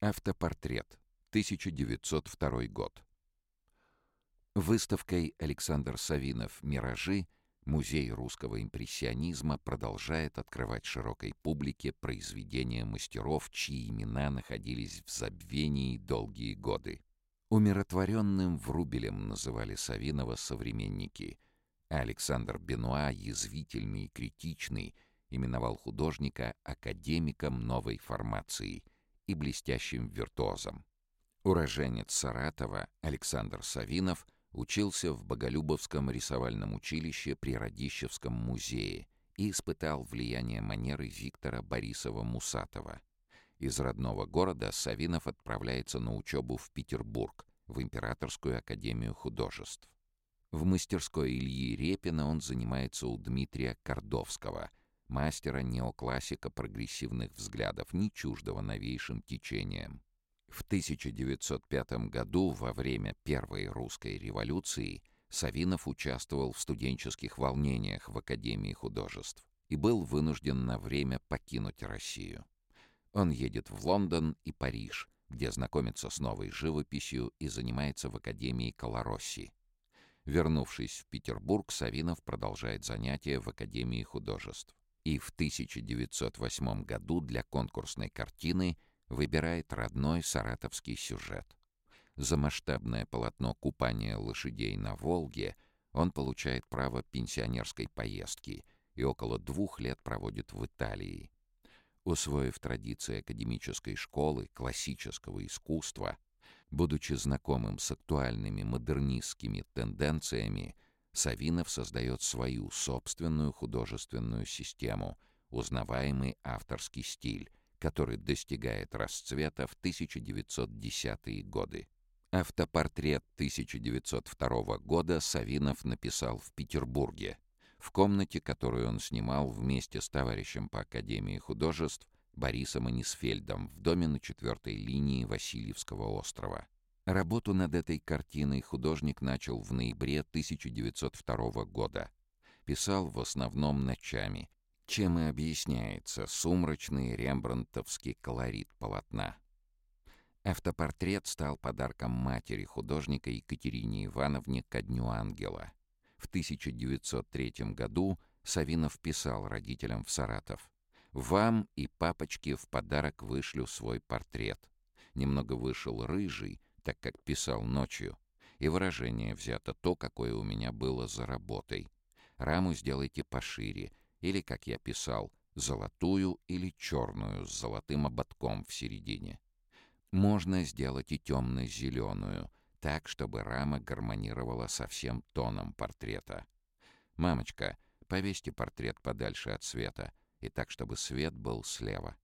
Автопортрет. 1902 год. Выставкой Александр Савинов «Миражи» Музей русского импрессионизма продолжает открывать широкой публике произведения мастеров, чьи имена находились в забвении долгие годы. Умиротворенным Врубелем называли Савинова современники, а Александр Бенуа, язвительный и критичный, именовал художника академиком новой формации и блестящим виртуозом. Уроженец Саратова Александр Савинов — Учился в Боголюбовском рисовальном училище при Радищевском музее и испытал влияние манеры Виктора Борисова-Мусатова. Из родного города Савинов отправляется на учебу в Петербург, в Императорскую академию художеств. В мастерской Ильи Репина он занимается у Дмитрия Кордовского, мастера неоклассика прогрессивных взглядов, не чуждого новейшим течениям. В 1905 году, во время Первой русской революции, Савинов участвовал в студенческих волнениях в Академии художеств и был вынужден на время покинуть Россию. Он едет в Лондон и Париж, где знакомится с новой живописью и занимается в Академии Колоросси. Вернувшись в Петербург, Савинов продолжает занятия в Академии художеств. И в 1908 году для конкурсной картины выбирает родной саратовский сюжет. За масштабное полотно купания лошадей на Волге он получает право пенсионерской поездки и около двух лет проводит в Италии. Усвоив традиции академической школы, классического искусства, будучи знакомым с актуальными модернистскими тенденциями, Савинов создает свою собственную художественную систему, узнаваемый авторский стиль, который достигает расцвета в 1910-е годы. Автопортрет 1902 года Савинов написал в Петербурге, в комнате, которую он снимал вместе с товарищем по Академии художеств Борисом Анисфельдом в доме на четвертой линии Васильевского острова. Работу над этой картиной художник начал в ноябре 1902 года. Писал в основном ночами, чем и объясняется сумрачный рембрандтовский колорит полотна. Автопортрет стал подарком матери художника Екатерине Ивановне ко Дню Ангела. В 1903 году Савинов писал родителям в Саратов. «Вам и папочке в подарок вышлю свой портрет. Немного вышел рыжий, так как писал ночью, и выражение взято то, какое у меня было за работой. Раму сделайте пошире, или, как я писал, золотую или черную с золотым ободком в середине. Можно сделать и темно-зеленую, так, чтобы рама гармонировала со всем тоном портрета. «Мамочка, повесьте портрет подальше от света, и так, чтобы свет был слева».